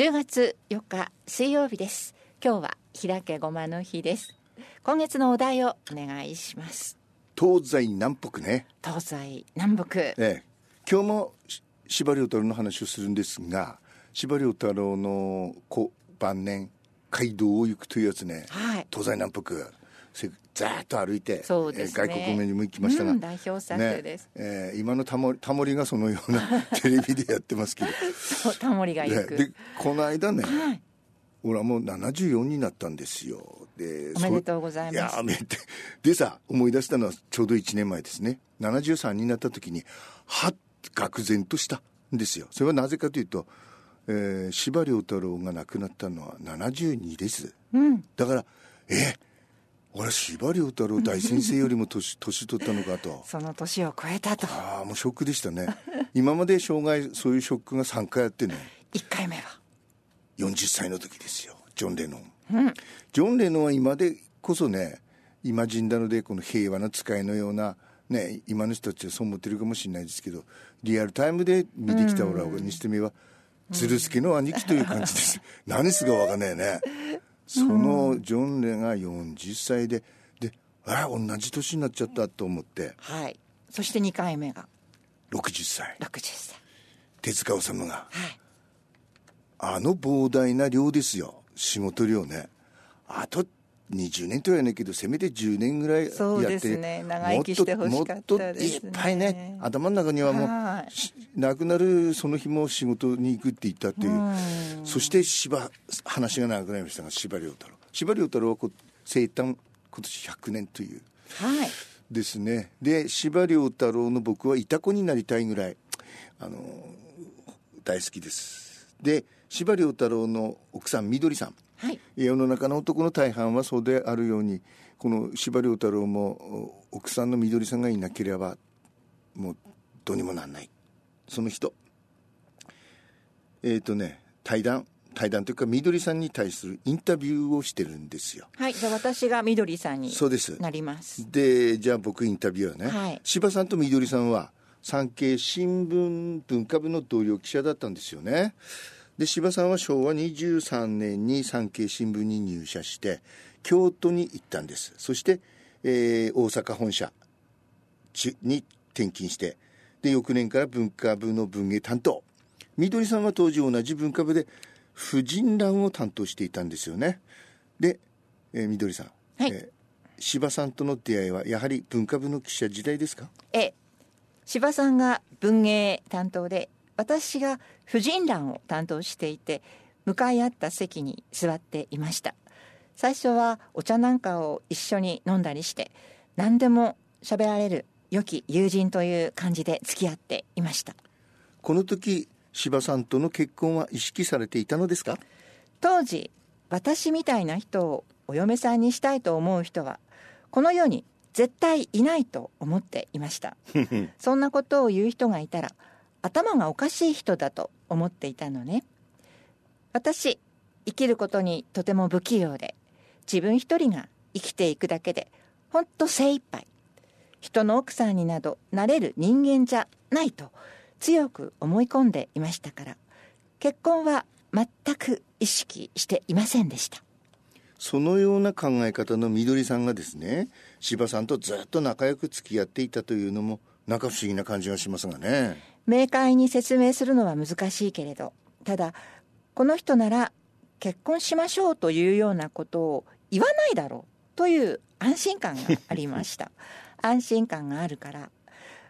10月4日水曜日です。今日は開けごまの日です。今月のお題をお願いします。東西南北ね。東西南北。ええ。今日もし司馬遼太郎の話をするんですが司馬遼太郎のこ晩年街道を行くというやつね、はい。東西南北。せざーっと歩いて、ね。えー外国にも行きましたが、うん代表作です。えー今のタモリタモリがそのような テレビでやってますけど。タモリが行く、ででこの間ね、はい。俺はもう74になったんですよ。でおめでとうございます。そやめて。でさ思い出したのはちょうど1年前ですね。73になった時にはっ愕然としたんですよ。それはなぜかというと、えー、司馬遼太郎が亡くなったのは72です、うん。だからえ俺司馬遼太郎大先生よりも年年取ったのかと。その年を超えたと。ああもうショックでしたね。今まで生涯そういうショックが3回あってね。1回目は。40歳の時ですよ。ジョン・レノン、ジョン・レノンは今でこそね今人なのでこの平和な使いのようなね今の人たちはそう思ってるかもしれないですけどリアルタイムで見てきた俺にしてみればズルスケの兄貴という感じです、何すかわかんないねそのジョン・レが40歳でであ同じ年になっちゃったと思って。はい。そして2回目が。60歳。60歳。手塚治虫が。はい。あの膨大な量ですよ。仕事量ね。あと20年とは言わないけどせめて10年ぐらいやってそうですね。長生きしてほしかったですね。もっともっといっぱいね頭の中にはもはうし亡くなるその日も仕事に行くって言ったっていう。そして芝話が長くなりましたが司馬遼太郎。司馬遼太郎はこう生誕今年100年という。はい。ですね。で司馬遼太郎の僕はいた子になりたいぐらいあの大好きです。で司馬遼太郎の奥さんみどりさんはい。世の中の男の大半はそうであるようにこの司馬遼太郎もお奥さんのみどりさんがいなければもうどうにもなんない。その人。えっ、とね対談。対談というかみどりさんに対するインタビューをしてるんですよ。はい。じゃあ私がみどりさんにそうです。なります。でじゃあ僕インタビュアーね、はい。柴さんとみどりさんは産経新聞文化部の同僚記者だったんですよねで柴さんは昭和23年に産経新聞に入社して京都に行ったんです。そして、えー大阪本社ちに転勤してで翌年から文化部の文芸担当。みどりさんは当時同じ文化部で婦人欄を担当していたんですよね。で、えーみどりさん、はい。えー柴さんとの出会いはやはり文化部の記者時代ですか？え柴さんが文芸担当で私が婦人欄を担当していて向かい合った席に座っていました。最初はお茶なんかを一緒に飲んだりして何でも喋られる良き友人という感じで付き合っていました。この時柴さんとの結婚は意識されていたのですか？当時私みたいな人をお嫁さんにしたいと思う人はこの世に絶対いないと思っていました。そんなことを言う人がいたら頭がおかしい人だと思っていたのね。私生きることにとても不器用で自分一人が生きていくだけでほんと精一杯。人の奥さんになどなれる人間じゃないと強く思い込んでいましたから結婚は全く意識していませんでした。そのような考え方のみどりさんがですね柴さんとずっと仲良く付き合っていたというのもなんか不思議な感じがしますがね。明快に説明するのは難しいけれどただこの人なら結婚しましょうというようなことを言わないだろうという安心感がありました。安心感があるから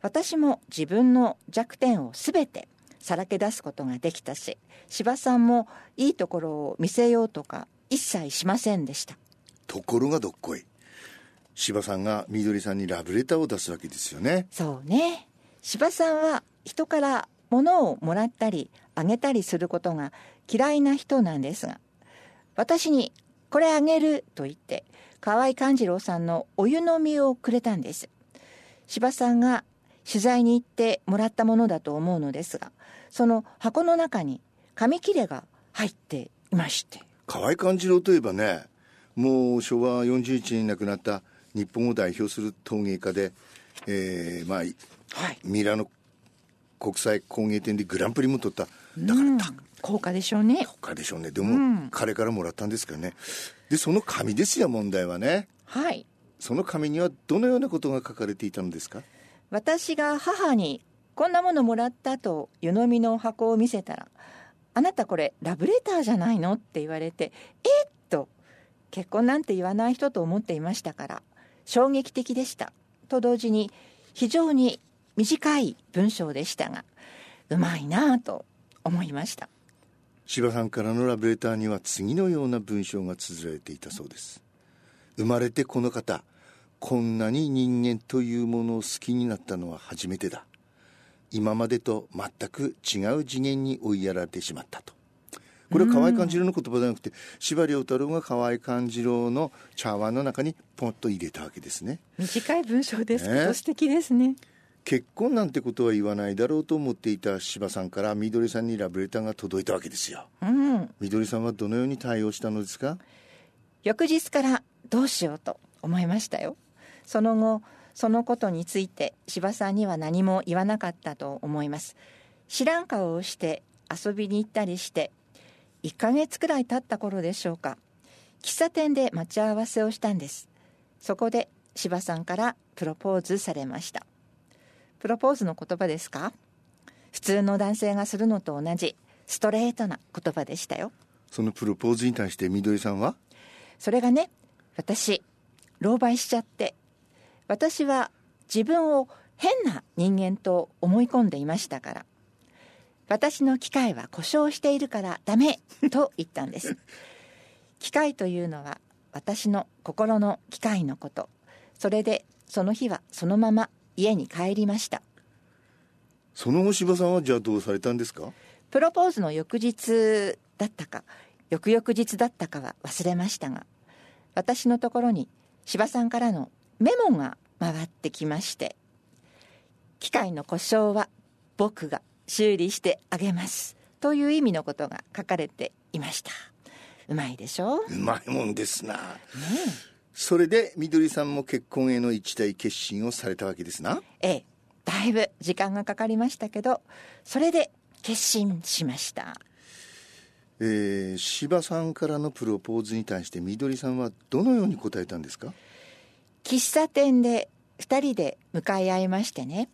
私も自分の弱点を全てさらけ出すことができたし柴さんもいいところを見せようとか一切しませんでした。ところがどっこい。柴さんがみどりさんにラブレターを出すわけですよね。そうね。柴さんは人から物をもらったりあげたりすることが嫌いな人なんですが私に「これあげる」と言って河合勘次郎さんのお湯飲みをくれたんです。柴さんが取材に行ってもらったものだと思うのですがその箱の中に紙切れが入っていまして。河合勘次郎といえばねもう昭和41年に亡くなった日本を代表する陶芸家で、えーまあ、はい。ミラノ国際工芸展でグランプリも取った。だから、うん、高価でしょうね。高価でしょうね。でも、彼からもらったんですからね。でその紙ですよ問題はね。はい。その紙にはどのようなことが書かれていたのですか？私が母にこんなものもらったと湯飲みの箱を見せたら「あなたこれラブレターじゃないの?」って言われて「えっ?」と結婚なんて言わない人と思っていましたから衝撃的でした。と同時に非常に短い文章でしたがうまいなぁと思いました。柴さんからのラブレターには次のような文章が綴られていたそうです。生まれてこの方こんなに人間というものを好きになったのは初めてだ。今までと全く違う次元に追いやられてしまったと。これは河合勘次郎の言葉じゃなくて司馬遼太郎が河合勘次郎の茶碗の中にポンと入れたわけですね。短い文章です。けねど素敵ですね結婚なんてことは言わないだろうと思っていた柴さんからみどりさんにラブレターが届いたわけですよ。うん。みどりさんはどのように対応したのですか？翌日からどうしようと思いましたよ。その後そのことについて柴さんには何も言わなかったと思います。知らん顔をして遊びに行ったりして1ヶ月くらい経った頃でしょうか。喫茶店で待ち合わせをしたんです。そこで柴さんからプロポーズされましたプロポーズの言葉ですか？普通の男性がするのと同じストレートな言葉でしたよ。そのプロポーズに対してみどりさんは？それがね私狼狽しちゃって私は自分を変な人間と思い込んでいましたから私の機械は故障しているからダメと言ったんです。機械というのは私の心の機械のこと。それでその日はそのまま家に帰りました。その後柴さんはじゃあどうされたんですか？プロポーズの翌日だったか翌々日だったかは忘れましたが私のところに柴さんからのメモが回ってきまして「機械の故障は僕が修理してあげます」という意味のことが書かれていました。うまいでしょ？う、うまいもんですな。ねそれでみどりさんも結婚への一大決心をされたわけですな。ええだいぶ時間がかかりましたけどそれで決心しました。えー、柴さんからのプロポーズに対してみどりさんはどのように答えたんですか？喫茶店で2人で向かい合いましてね。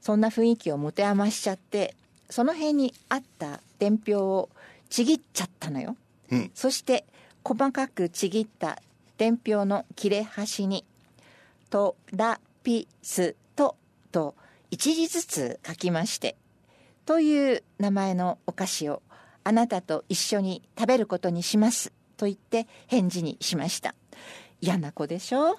そんな雰囲気を持て余しちゃってその辺にあった伝票をちぎっちゃったのよ、うん。そして細かくちぎった伝票の切れ端に「トラピスト」と一字ずつ書きましてという名前のお菓子をあなたと一緒に食べることにしますと言って返事にしました。嫌な子でしょ？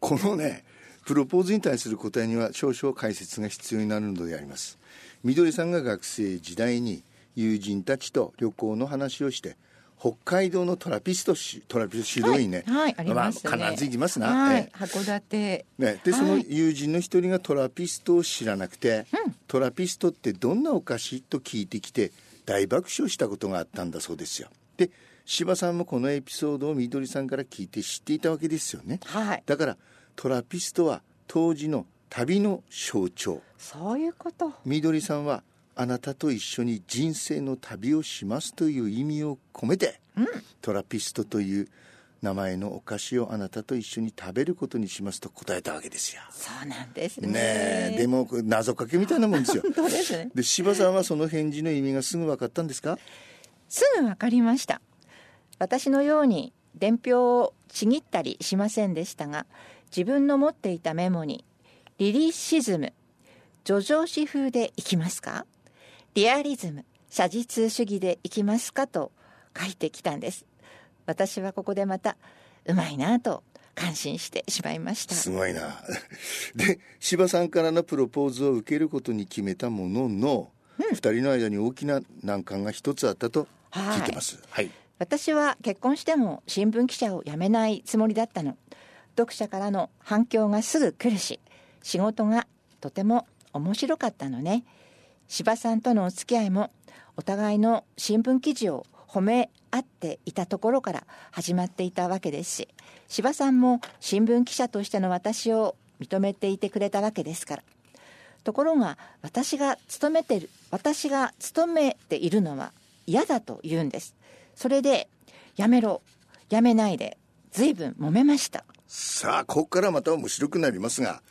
このねプロポーズに対する答えには少々解説が必要になるのであります。みどりさんが学生時代に友人たちと旅行の話をして北海道のトラピストしトラピスト指導員ね、はい。はいありますね。あ、必ず行きますな、はい。ええ。函館。ね、ではい。その友人の一人がトラピストを知らなくて、うん。トラピストってどんなお菓子と聞いてきて大爆笑したことがあったんだそうですよ。で柴さんもこのエピソードをみどりさんから聞いて知っていたわけですよね。はい。だからトラピストは当時の旅の象徴。そういうこと。みどりさんはあなたと一緒に人生の旅をしますという意味を込めて、トラピストという名前のお菓子をあなたと一緒に食べることにしますと答えたわけですよ。そうなんですねねえでも謎かけみたいなもんですよ。本当ですねで柴さんはその返事の意味がすぐ分かったんですか？すぐ分かりました私のように伝票をちぎったりしませんでしたが自分の持っていたメモに「リリシズム」「叙情詩風でいきますか?」「リアリズム」「写実主義でいきますか?」と書いてきたんです私はここでまたうまいなと感心してしまいましたすごいな。で柴さんからのプロポーズを受けることに決めたものの、二人の間に大きな難関が一つあったと聞いてます。はい私は結婚しても新聞記者を辞めないつもりだったの読者からの反響がすぐ来るし仕事がとても面白かったのね柴さんとのお付き合いもお互いの新聞記事を褒め合っていたところから始まっていたわけですし柴さんも新聞記者としての私を認めていてくれたわけですから。ところが私が勤めてる私が勤めているのは嫌だと言うんです。それでやめろやめないで随分揉めました。さあここからまた面白くなりますが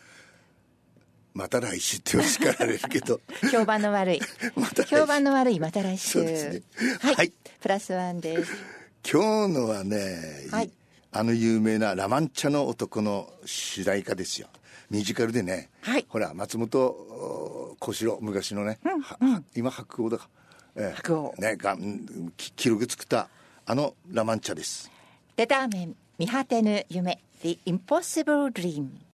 また来週って叱られるけど。評判の悪い。評判の悪いまた来週。ね。はい、はい。プラスワンです。今日のはね、はい。あの有名な「ラ・マンチャの男」の主題歌ですよ。ミュージカルでね、はい。ほら松本お小四郎昔のね、はは今白鸚だか、ええ。白鸚。ねが記録作ったあの「ラ・マンチャ」です。レターメン見果てぬ夢 The Impossible Dream